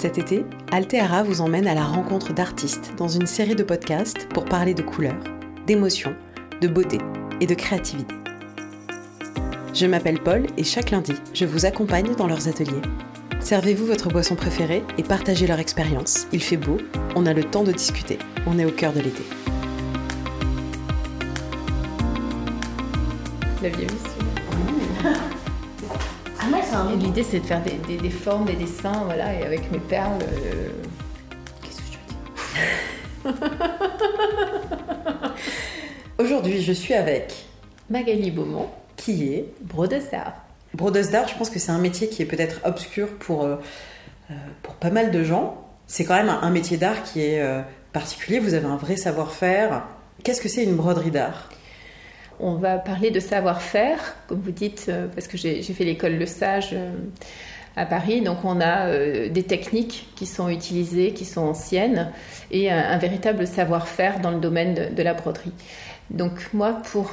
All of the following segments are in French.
Cet été, Alteara vous emmène à la rencontre d'artistes dans une série de podcasts pour parler de couleurs, d'émotions, de beauté et de créativité. Je m'appelle Paul et chaque lundi, je vous accompagne dans leurs ateliers. Servez-vous votre boisson préférée et partagez leur expérience. Il fait beau, on a le temps de discuter, on est au cœur de l'été. Vieille Et l'idée, c'est de faire des, des- des formes, des dessins, voilà, et avec mes perles. euh, Qu'est-ce que je veux dire Aujourd'hui, je suis avec Magali Beaumont, qui est brodeuse d'art. brodeuse d'art. Je pense que c'est un métier qui est peut-être obscur pour, euh, euh, pour pas mal de gens. C'est quand même un, un métier d'art qui est euh, particulier. Vous avez un vrai savoir-faire. Qu'est-ce que c'est une broderie d'art? On va parler de savoir-faire, comme vous dites, euh, parce que j'ai fait l'école Le Sage euh, à Paris. Donc, on a euh, des techniques qui sont utilisées, qui sont anciennes, et un, véritable savoir-faire dans le domaine de, la broderie. Donc, moi, pour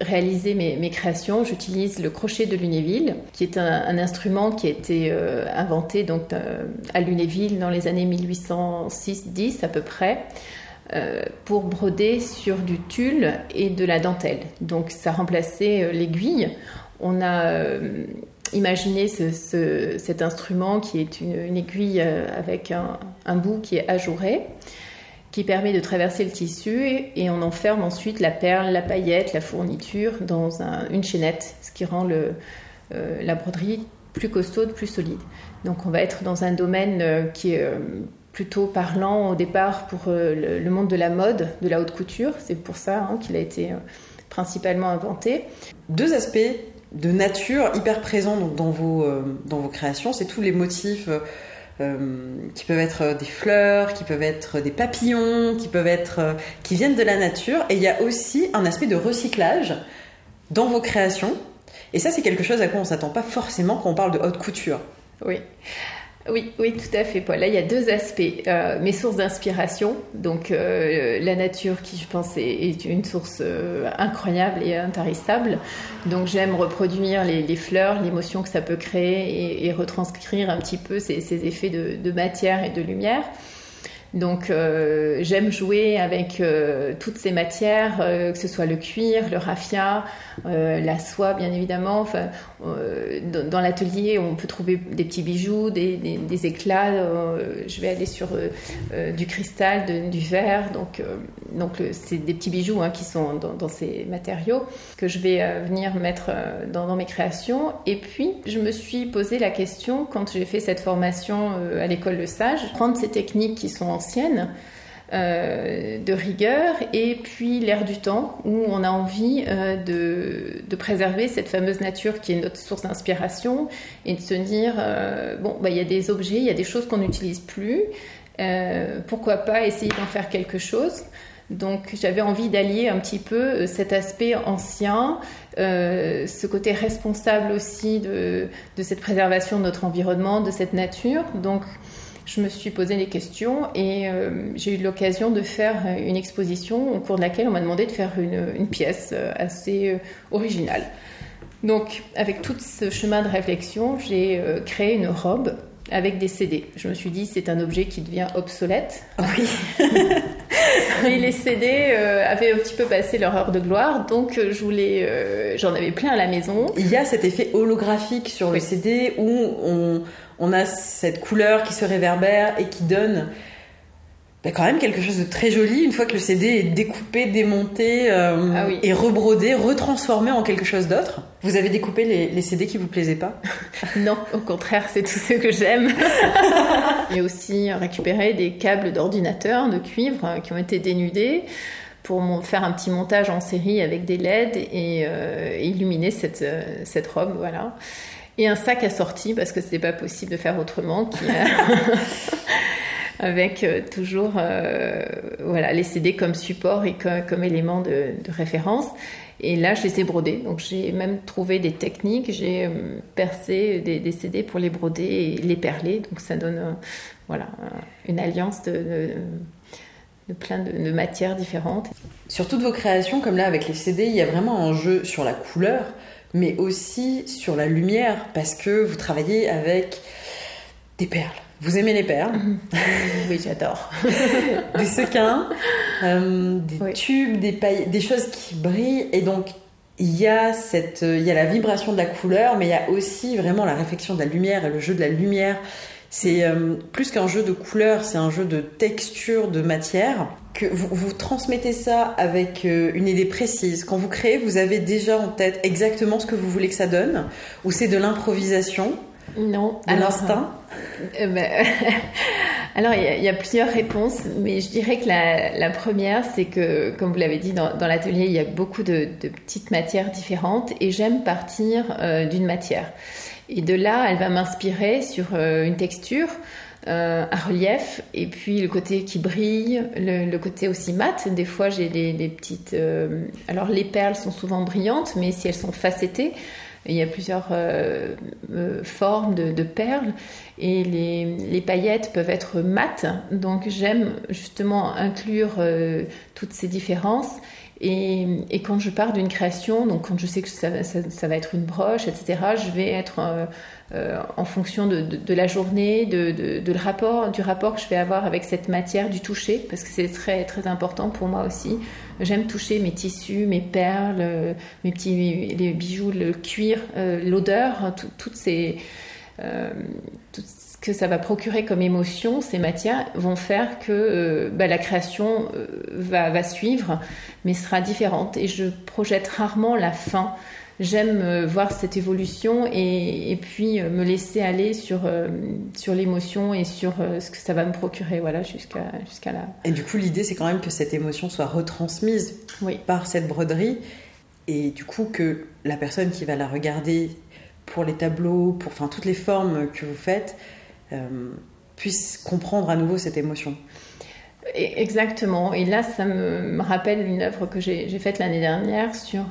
réaliser mes, créations, j'utilise le crochet de Lunéville, qui est un, instrument qui a été inventé donc, à Lunéville dans les années 1806-10 à peu près euh, pour broder sur du tulle et de la dentelle. Donc ça remplaçait euh, l'aiguille. On a euh, imaginé ce- ce- cet instrument qui est une, aiguille avec un, bout qui est ajouré, qui permet de traverser le tissu et, on enferme ensuite la perle, la paillette, la fourniture dans un- une chaînette, ce qui rend la broderie plus costaude, plus solide. Donc on va être dans un domaine qui est plutôt parlant au départ pour euh, le, le monde de la mode, de la haute couture. C'est pour ça hein, qu'il a été euh, principalement inventé. Deux aspects de nature hyper présents donc, dans, vos, euh, dans vos créations. C'est tous les motifs euh, qui peuvent être des fleurs, qui peuvent être des papillons, qui peuvent être euh, qui viennent de la nature. Et il y a aussi un aspect de recyclage dans vos créations. Et ça, c'est quelque chose à quoi on s'attend pas forcément quand on parle de haute couture. Oui. Oui, oui, tout à fait, Paul. Là, il y a deux aspects. Euh, mes sources d'inspiration, donc euh, la nature qui, je pense, est, une source euh, incroyable et intarissable. Donc j'aime reproduire les, les fleurs, l'émotion que ça peut créer et, et retranscrire un petit peu ces, ces effets de, de matière et de lumière. Donc euh, j'aime jouer avec euh, toutes ces matières, euh, que ce soit le cuir, le raffia, la soie bien évidemment. Dans, l'atelier, on peut trouver des petits bijoux, des, éclats. je vais aller sur du cristal, du verre. Donc, c'est des petits bijoux hein, qui sont dans, ces matériaux que je vais venir mettre dans, dans mes créations. Et puis, je me suis posé la question quand j'ai fait cette formation à l'école Le Sage, prendre ces techniques qui sont anciennes euh, de rigueur et puis l'air du temps où on a envie euh, de, préserver cette fameuse nature qui est notre source d'inspiration et de se dire euh, bon bah il y a des objets, il y a des choses qu'on n'utilise plus, pourquoi pas essayer d'en faire quelque chose? Donc j'avais envie d'allier un petit peu cet aspect ancien, ce côté responsable aussi de, de cette préservation de notre environnement, de cette nature. Donc je me suis posé des questions et euh, j'ai eu l'occasion de faire une exposition au cours de laquelle on m'a demandé de faire une, pièce euh, assez euh, originale. Donc, avec tout ce chemin de réflexion, j'ai euh, créé une robe avec des CD. Je me suis dit, c'est un objet qui devient obsolète. Oui. Et les CD euh, avaient un petit peu passé leur heure de gloire, donc euh, je voulais, euh, j'en avais plein à la maison. Il y a cet effet holographique sur le Oui. CD où on, on a cette couleur qui se réverbère et qui donne ben, quand même quelque chose de très joli une fois que le CD est découpé, démonté euh, Ah oui. et rebrodé, retransformé en quelque chose d'autre. Vous avez découpé les, les CD qui vous plaisaient pas? Non, au contraire, c'est tout ce que j'aime. J'ai aussi récupéré des câbles d'ordinateur de cuivre euh, qui ont été dénudés pour faire un petit montage en série avec des LED et, euh, illuminer cette, cette robe, voilà. Et un sac assorti parce que c'était pas possible de faire autrement, qui avec euh, toujours euh, voilà les CD comme support et co- comme élément de, référence. Et là, je les ai brodés. Donc, j'ai même trouvé des techniques. J'ai euh, percé des, CD pour les broder et les perler. Donc, ça donne voilà une alliance de, plein de matières différentes. Sur toutes vos créations, comme là avec les CD, il y a vraiment un jeu sur la couleur, mais aussi sur la lumière, parce que vous travaillez avec des perles. Vous aimez les perles Oui, j'adore. des sequins, euh, des tubes, des pailles, des choses qui brillent. Et donc, il y, a cette, il y a la vibration de la couleur, mais il y a aussi vraiment la réflexion de la lumière et le jeu de la lumière. C'est euh, plus qu'un jeu de couleurs, c'est un jeu de texture, de matière. Que vous, vous transmettez ça avec euh, une idée précise. Quand vous créez, vous avez déjà en tête exactement ce que vous voulez que ça donne, ou c'est de l'improvisation non. À l'instinct euh, ben, Alors, il y, a plusieurs réponses, mais je dirais que la, première, c'est que, comme vous l'avez dit, dans, l'atelier, il y a beaucoup de, petites matières différentes et j'aime partir euh, d'une matière. Et de là, elle va m'inspirer sur euh, une texture. un relief et puis le côté qui brille, le, côté aussi mat. Des fois, j'ai des, des, petites. alors, les perles sont souvent brillantes, mais si elles sont facettées, il y a plusieurs euh, euh, formes de, perles et les, paillettes peuvent être mates. Donc j'aime justement inclure euh, toutes ces différences. Et, quand je pars d'une création, donc quand je sais que ça, va être une broche, etc., je vais être en fonction de, la journée, de, le rapport, du rapport que je vais avoir avec cette matière, du toucher, parce que c'est très, très important pour moi aussi. J'aime toucher mes tissus, mes perles, euh, mes petits les bijoux, le cuir, euh, l'odeur, hein, toutes ces euh, ce que ça va procurer comme émotion, ces matières vont faire que bah, la création va, va, suivre, mais sera différente. Et je projette rarement la fin j'aime euh, voir cette évolution et, puis euh, me laisser aller sur, euh, sur l'émotion et sur ce que ça va me procurer voilà, jusqu'à jusqu'à là. Et du coup, l'idée, c'est quand même que cette émotion soit retransmise par cette broderie et du coup que la personne qui va la regarder pour les tableaux, pour enfin, toutes les formes que vous faites, puisse comprendre à nouveau cette émotion. Exactement. Et là, ça me rappelle une œuvre que j'ai faite l'année dernière sur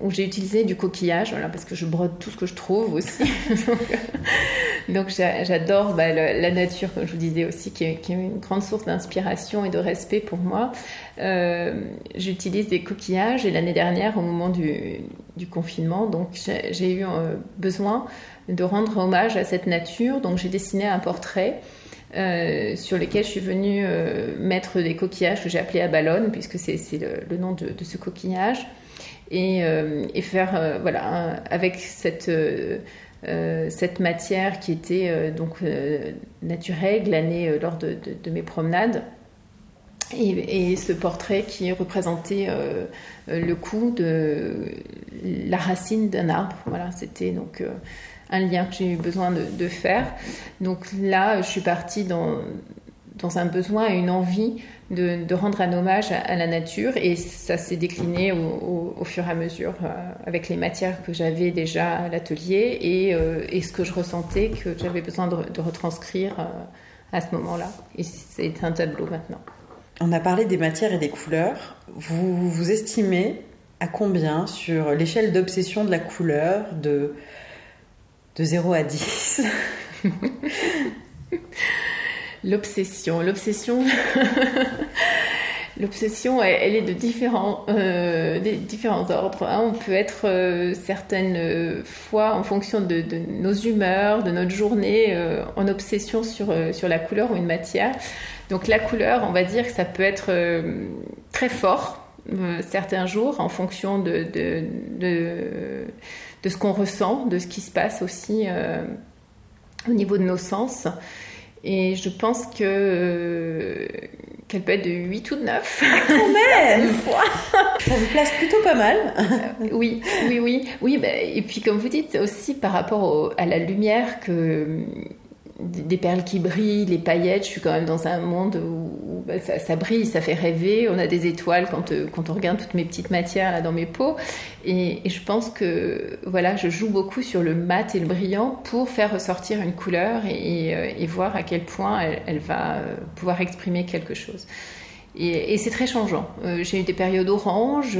où j'ai utilisé du coquillage, voilà, parce que je brode tout ce que je trouve aussi. Donc j'adore bah, la nature, comme je vous disais aussi, qui est, une grande source d'inspiration et de respect pour moi. Euh, j'utilise des coquillages et l'année dernière, au moment du, confinement, donc j'ai eu euh, besoin de rendre hommage à cette nature. Donc j'ai dessiné un portrait. Euh, sur lequel je suis venue mettre des coquillages que j'ai appelés à ballon, puisque c'est le, nom de, ce coquillage et, faire voilà avec cette euh, cette matière qui était donc naturelle, glanée lors de, mes promenades. Et, ce portrait qui représentait le coup de la racine d'un arbre. Voilà, c'était donc un lien que j'ai eu besoin de, de, faire. Donc là, je suis partie dans, dans un besoin et une envie de, rendre un hommage à, la nature et ça s'est décliné au, fur et à mesure euh, avec les matières que j'avais déjà à l'atelier et, euh, et, ce que je ressentais que j'avais besoin de, retranscrire euh, à ce moment-là. Et c'est un tableau maintenant. On a parlé des matières et des couleurs. Vous vous estimez à combien sur l'échelle d'obsession de la couleur de, de 0 à 10 L'obsession. L'obsession. L'obsession, elle, est de différents, euh, des différents ordres. Hein. On peut être euh, certaines fois, en fonction de, nos humeurs, de notre journée, euh, en obsession sur, sur la couleur ou une matière. Donc la couleur, on va dire que ça peut être très fort certains jours, en fonction de, de, de ce qu'on ressent, de ce qui se passe aussi au niveau de nos sens. Et je pense que euh, qu'elle peut être de 8 ou de 9. Quand même Ça vous place plutôt pas mal. Euh, oui, oui, oui. oui bah, et puis comme vous dites, aussi par rapport à la lumière que des perles qui brillent, les paillettes. Je suis quand même dans un monde où, bah, ça, brille, ça fait rêver. On a des étoiles quand, euh, on regarde toutes mes petites matières dans mes pots. Et, je pense que voilà, je joue beaucoup sur le mat et le brillant pour faire ressortir une couleur et, euh, voir à quel point elle, va euh, pouvoir exprimer quelque chose. Et, c'est très changeant. j'ai eu des périodes oranges,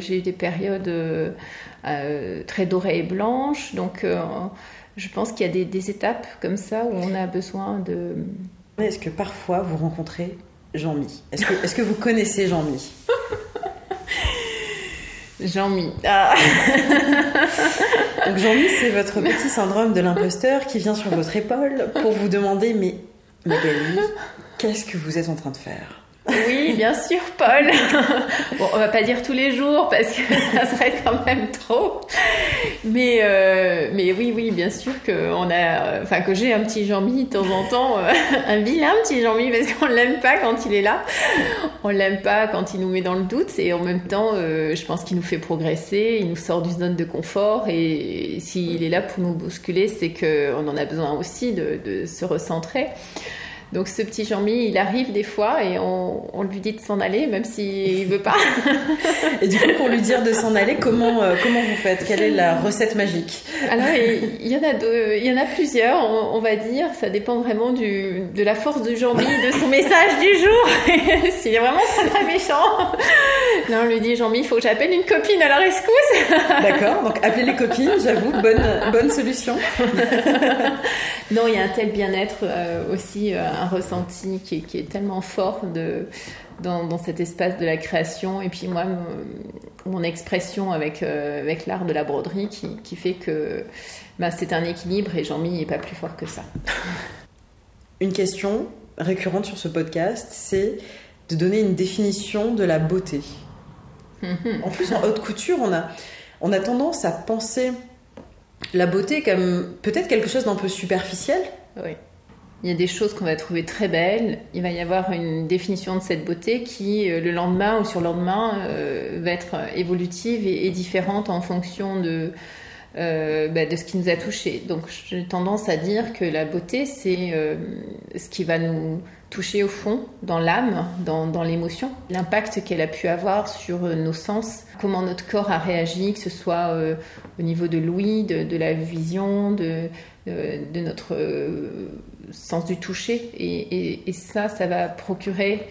j'ai eu des périodes très dorées et blanches. Donc je pense qu'il y a des, étapes comme ça où on a besoin de... Est-ce que parfois vous rencontrez Jean-Mi? Est-ce que, est que, vous connaissez Jean-Mi? Jean-Mi. Ah. Donc Jean-Mi, c'est votre petit syndrome de l'imposteur qui vient sur votre épaule pour vous demander mais Magali, qu'est-ce que vous êtes en train de faire? Oui, bien sûr, Paul. Bon, on va pas dire tous les jours parce que ça serait quand même trop. Mais, euh, mais oui, oui, bien sûr que on a, enfin que j'ai un petit Jean-Mi de temps en temps, euh, un vilain petit Jean-Mi parce qu'on l'aime pas quand il est là. On l'aime pas quand il nous met dans le doute et en même temps, euh, je pense qu'il nous fait progresser, il nous sort du zone de confort et s'il est là pour nous bousculer, c'est qu'on en a besoin aussi de se recentrer. Donc ce petit Jean-Mi, il arrive des fois et on, lui dit de s'en aller, même s'il veut pas. et du coup, pour lui dire de s'en aller, comment, euh, comment vous faites? Quelle est la recette magique? Alors, il y en a deux, il y en a plusieurs, on, va dire. Ça dépend vraiment du, de la force de Jean-Mi, de son message du jour. S'il est vraiment très très méchant, là on lui dit Jean-Mi, il faut que j'appelle une copine à la rescousse. D'accord, donc appeler les copines, j'avoue, bonne, bonne solution. non, il y a un tel bien-être euh, aussi. Euh, un ressenti qui est, tellement fort de, dans, cet espace de la création. Et puis moi, mon, expression avec, euh, avec l'art de la broderie qui, fait que bah, c'est un équilibre et Jean-Mi n'est pas plus fort que ça. Une question récurrente sur ce podcast, c'est de donner une définition de la beauté. en plus, en haute couture, on a, on a tendance à penser la beauté comme peut-être quelque chose d'un peu superficiel. Oui il y a des choses qu'on va trouver très belles. Il va y avoir une définition de cette beauté qui, euh, le lendemain ou sur le lendemain, euh, va être évolutive et, différente en fonction de, euh, bah, de ce qui nous a touché. Donc j'ai tendance à dire que la beauté, c'est ce qui va nous toucher au fond, dans l'âme, dans, dans l'émotion, l'impact qu'elle a pu avoir sur nos sens, comment notre corps a réagi, que ce soit au niveau de l'ouïe, de, de, la vision, de, de, notre sens du toucher. Et, ça, ça va procurer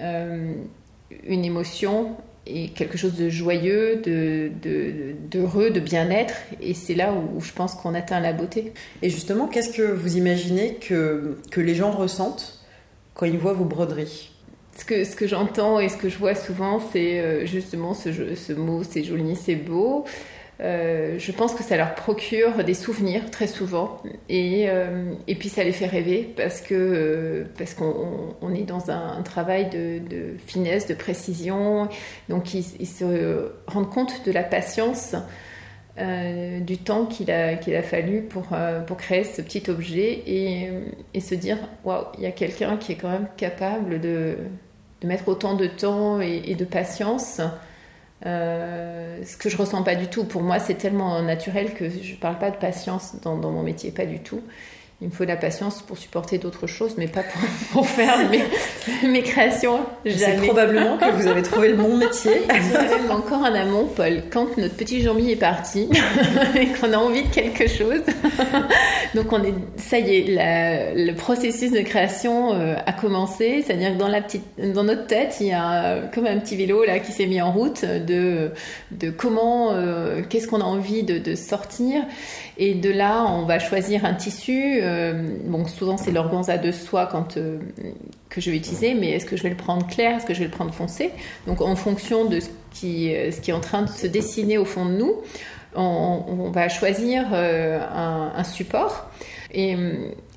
euh, une émotion et quelque chose de joyeux, de, d'heureux, de, bien-être. Et c'est là où, je pense qu'on atteint la beauté. Et justement, qu'est-ce que vous imaginez que, que les gens ressentent quand ils voient vos broderies? Ce que, ce que j'entends et ce que je vois souvent, c'est euh, justement ce, ce mot, c'est joli, c'est beau. Euh, je pense que ça leur procure des souvenirs très souvent. Et, euh, et puis ça les fait rêver parce que euh, parce qu'on on est dans un, travail de, finesse, de précision, donc ils, se rendent compte de la patience du temps qu'il a, qu'il a fallu pour, pour créer ce petit objet et, se dire waouh, il y a quelqu'un qui est quand même capable de, de mettre autant de temps et de patience euh, ce que je ressens pas du tout. Pour moi, c'est tellement naturel que je parle pas de patience dans mon métier, pas du tout. Il me faut de la patience pour supporter d'autres choses, mais pas pour, faire mes, mes créations. C'est probablement que vous avez trouvé le bon métier. encore un amont, Paul. Quand notre petit Jean-Mi est parti et qu'on a envie de quelque chose, donc on est, ça y est, le processus de création euh, a commencé. C'est-à-dire que dans la petite, dans notre tête, il y a comme un petit vélo là qui s'est mis en route de de comment, euh, qu'est-ce qu'on a envie de, de sortir. Et de là, on va choisir un tissu. Euh, bon, souvent c'est l'organza de soie quand, euh, que je vais utiliser, mais est-ce que je vais le prendre clair, est-ce que je vais le prendre foncé? Donc en fonction de ce qui, euh, est en train de se dessiner au fond de nous, on, va choisir un, support. Et,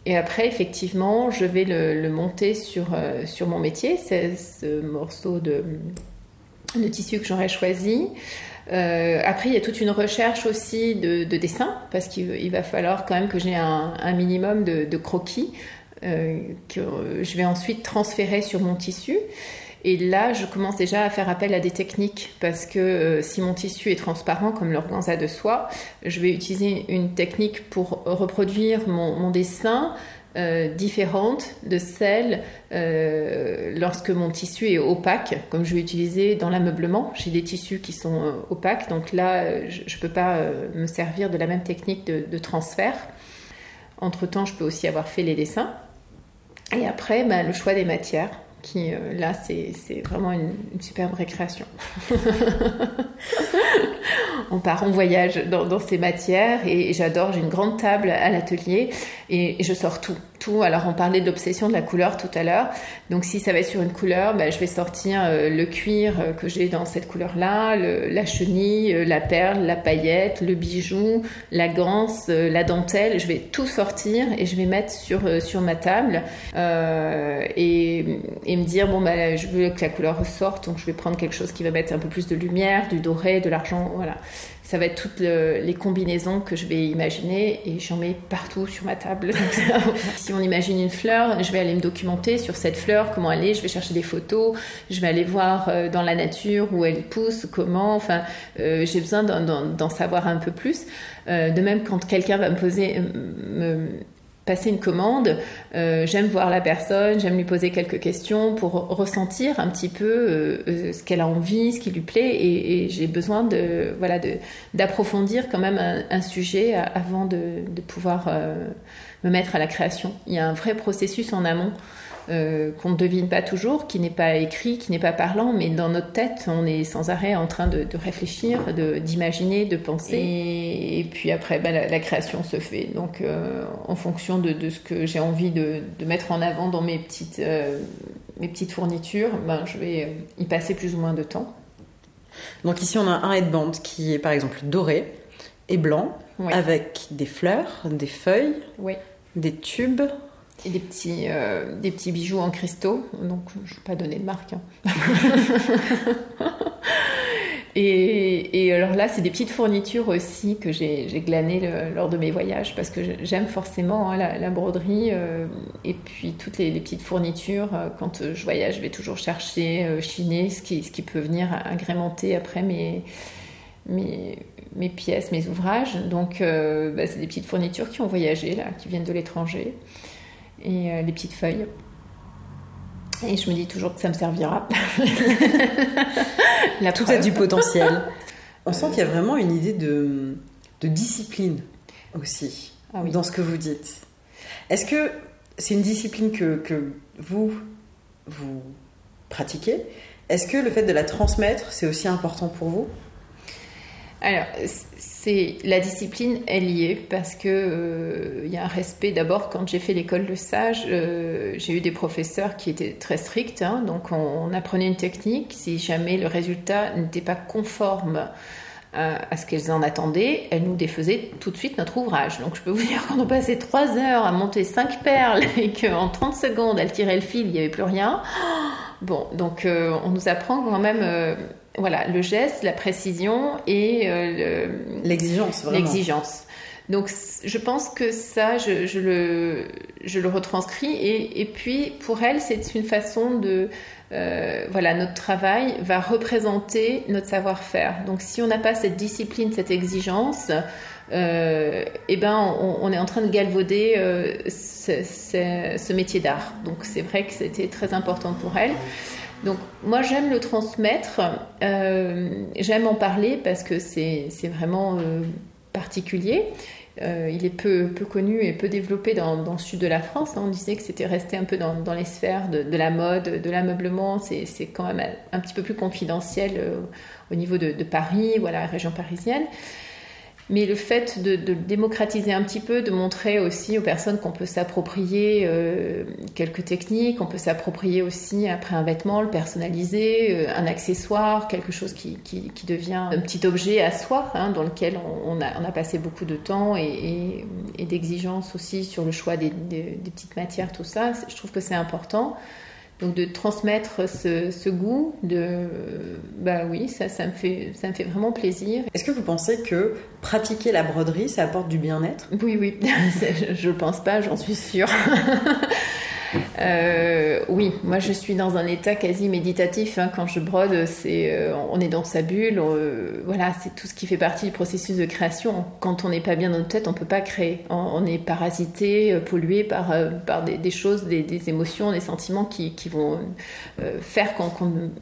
et, après, effectivement, je vais le, monter sur, sur mon métier, c'est ce morceau de, de tissu que j'aurais choisi. Euh, après, il y a toute une recherche aussi de, dessin, parce qu'il va falloir quand même que j'ai un, minimum de, croquis euh, que je vais ensuite transférer sur mon tissu. Et là, je commence déjà à faire appel à des techniques parce que euh, si mon tissu est transparent comme l'organza de soie, je vais utiliser une technique pour reproduire mon dessin euh, différente de celle euh, lorsque mon tissu est opaque, comme je vais utiliser dans l'ameublement. J'ai des tissus qui sont euh, opaques, donc là, je ne peux pas me servir de la même technique de, transfert. Entre-temps, je peux aussi avoir fait les dessins. Et après, ben, le choix des matières qui là c'est vraiment une, superbe récréation. on part en voyage dans, ces matières et, j'adore, j'ai une grande table à l'atelier et, je sors tout Alors on parlait de l'obsession de la couleur tout à l'heure. Donc si ça va être sur une couleur, bah, je vais sortir euh, le cuir euh, que j'ai dans cette couleur-là, la chenille, euh, la perle, la paillette, le bijou, la ganse, la dentelle. Je vais tout sortir et je vais mettre sur, sur ma table et, et, me dire bon bah je veux que la couleur ressorte, donc je vais prendre quelque chose qui va mettre un peu plus de lumière, du doré, de l'argent, voilà ça va être toutes les combinaisons que je vais imaginer et j'en mets partout sur ma table. si on imagine une fleur, je vais aller me documenter sur cette fleur, comment elle est, je vais chercher des photos, je vais aller voir euh, dans la nature où elle pousse, comment, enfin, euh, j'ai besoin d'en savoir un peu plus. Euh, de même, quand quelqu'un va me poser, me, passer une commande, euh, j'aime voir la personne, j'aime lui poser quelques questions pour ressentir un petit peu euh, euh, ce qu'elle a envie, ce qui lui plaît, et, j'ai besoin de voilà d'approfondir quand même un, sujet avant de, de pouvoir me mettre à la création. Il y a un vrai processus en amont euh, qu'on ne devine pas toujours, qui n'est pas écrit, qui n'est pas parlant, mais dans notre tête, on est sans arrêt en train de, réfléchir, d'imaginer, de, penser. Et, puis après, ben, la, création se fait. Donc, euh, en fonction de, ce que j'ai envie de, mettre en avant dans mes petites, euh, mes petites fournitures, ben, je vais y passer plus ou moins de temps. Donc ici, on a un headband qui est par exemple doré et blanc, avec des fleurs, des feuilles, des tubes, et des petits, euh, des petits bijoux en cristaux. Donc, je ne vais pas donner de marque. Hein. et, et, alors là, c'est des petites fournitures aussi que j'ai glanées lors de mes voyages parce que j'aime forcément hein, la, broderie euh, et puis toutes les, petites fournitures. Euh, quand je voyage, je vais toujours chercher, chiner ce qui, ce qui peut venir agrémenter après mes, mes, mes pièces, mes ouvrages. Donc, bah, c'est des petites fournitures qui ont voyagé, là, qui viennent de l'étranger et euh, les petites feuilles. Et je me dis toujours que ça me servira. La Tout a du potentiel. On sent qu'il y a vraiment une idée de, de discipline aussi ah dans ce que vous dites. Est-ce que c'est une discipline que, que, vous, vous pratiquez? Est-ce que le fait de la transmettre, c'est aussi important pour vous? Alors, la discipline est liée parce que euh, il y a un respect. D'abord, quand j'ai fait l'école de sage, euh, j'ai eu des professeurs qui étaient très stricts. Hein. donc, on, apprenait une technique. Si jamais le résultat n'était pas conforme à, ce qu'elles en attendaient, elles nous défaisaient tout de suite notre ouvrage. Donc, je peux vous dire qu'on a passé trois heures à monter cinq perles et qu'en 30 secondes, elles tiraient le fil, il n'y avait plus rien. Bon, donc euh, on nous apprend quand même voilà, le geste, la précision et euh, l'exigence. L'exigence. Donc je pense que ça, je, le, je le retranscris et, et puis pour elle, c'est une façon de... Euh, voilà, notre travail va représenter notre savoir-faire. Donc si on n'a pas cette discipline, cette exigence, euh, eh ben on, on, est en train de galvauder euh, ce, ce, ce, métier d'art. Donc c'est vrai que c'était très important pour elle. Donc moi j'aime le transmettre, euh, j'aime en parler parce que c'est vraiment euh, particulier. Euh, il est peu, peu, connu et peu développé dans, le sud de la France. Hein. On disait que c'était resté un peu dans, les sphères de, la mode, de l'ameublement. C'est quand même un, petit peu plus confidentiel au niveau de, de Paris ou à la région parisienne. Mais le fait de, démocratiser un petit peu, de montrer aussi aux personnes qu'on peut s'approprier euh, quelques techniques, on peut s'approprier aussi après un vêtement, le personnaliser, euh, un accessoire, quelque chose qui, devient un petit objet à soi, hein, dans lequel on, a, passé beaucoup de temps et, d'exigences aussi sur le choix des, petites matières, tout ça. Je trouve que c'est important. Donc de transmettre ce, goût, de bah oui, ça, ça me fait, ça me fait vraiment plaisir. Est-ce que vous pensez que pratiquer la broderie, ça apporte du bien-être? Oui, oui, je ne pense pas, j'en suis sûre. Euh, oui, moi je suis dans un état quasi méditatif hein. quand je brode. C'est, euh, on est dans sa bulle. Euh, voilà, c'est tout ce qui fait partie du processus de création. Quand on n'est pas bien dans notre tête, on peut pas créer. On, est parasité, pollué par par des, choses, des, émotions, des sentiments qui, qui vont faire qu'on,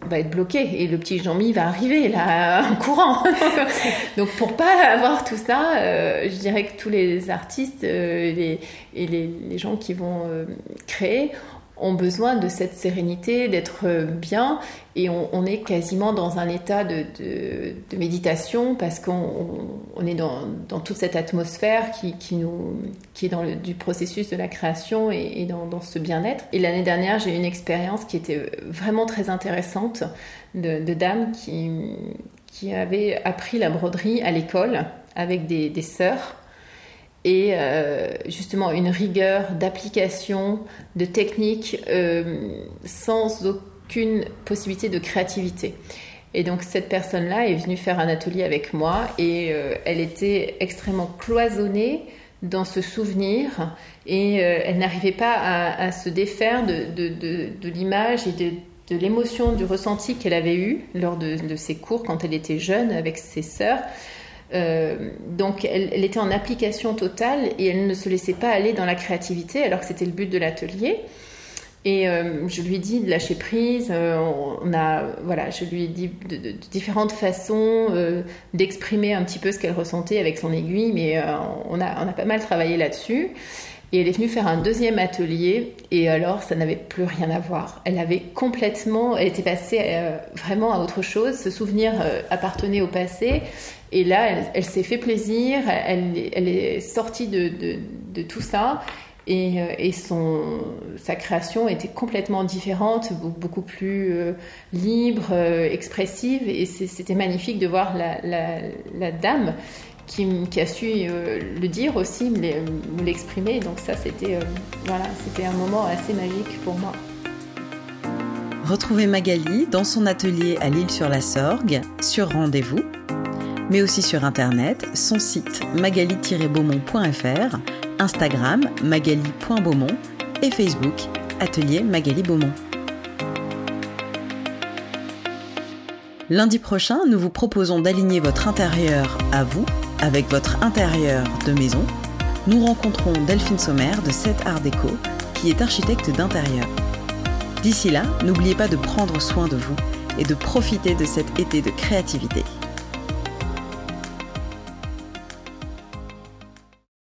va être bloqué. Et le petit Jean-Mi va arriver là en courant. Donc pour pas avoir tout ça, je dirais que tous les artistes les, et les, les gens qui vont créer ont besoin de cette sérénité, d'être bien, et on, est quasiment dans un état de, méditation parce qu'on est dans, toute cette atmosphère qui, nous, qui est dans le du processus de la création et, dans, ce bien-être. Et l'année dernière, j'ai eu une expérience qui était vraiment très intéressante de, dames qui, qui avaient appris la broderie à l'école avec des, des sœurs et euh, justement une rigueur d'application, de technique euh, sans aucune possibilité de créativité. Et donc cette personne-là est venue faire un atelier avec moi et euh, elle était extrêmement cloisonnée dans ce souvenir et elle n'arrivait pas à, se défaire de, de, l'image et de, de l'émotion, du ressenti qu'elle avait eu lors de, ses cours quand elle était jeune avec ses sœurs. Euh, donc elle, était en application totale et elle ne se laissait pas aller dans la créativité alors que c'était le but de l'atelier. Et euh, je lui dit de lâcher prise. Euh, on a, voilà, je lui ai dit de, différentes façons d'exprimer un petit peu ce qu'elle ressentait avec son aiguille, mais on, a, on a pas mal travaillé là-dessus. Et elle est venue faire un deuxième atelier et alors ça n'avait plus rien à voir. Elle avait complètement, elle était passée vraiment à autre chose. Ce souvenir appartenait au passé et là, elle, s'est fait plaisir, elle, est sortie de, tout ça. Et, euh, son, sa création était complètement différente, beaucoup plus euh, libre, euh, expressive. Et c'était magnifique de voir la, dame qui, a su le dire aussi, me l'exprimer. Donc ça, c'était voilà, c'était un moment assez magique pour moi. Retrouvez Magali dans son atelier à l'île sur la Sorgue sur rendez-vous mais aussi sur internet, son site magali-beaumont.fr, Instagram magali.beaumont et Facebook Atelier Magali Beaumont. Lundi prochain, nous vous proposons d'aligner votre intérieur à vous avec votre intérieur de maison. Nous rencontrons Delphine Sommer de 7 Art Déco, qui est architecte d'intérieur. D'ici là, n'oubliez pas de prendre soin de vous et de profiter de cet été de créativité.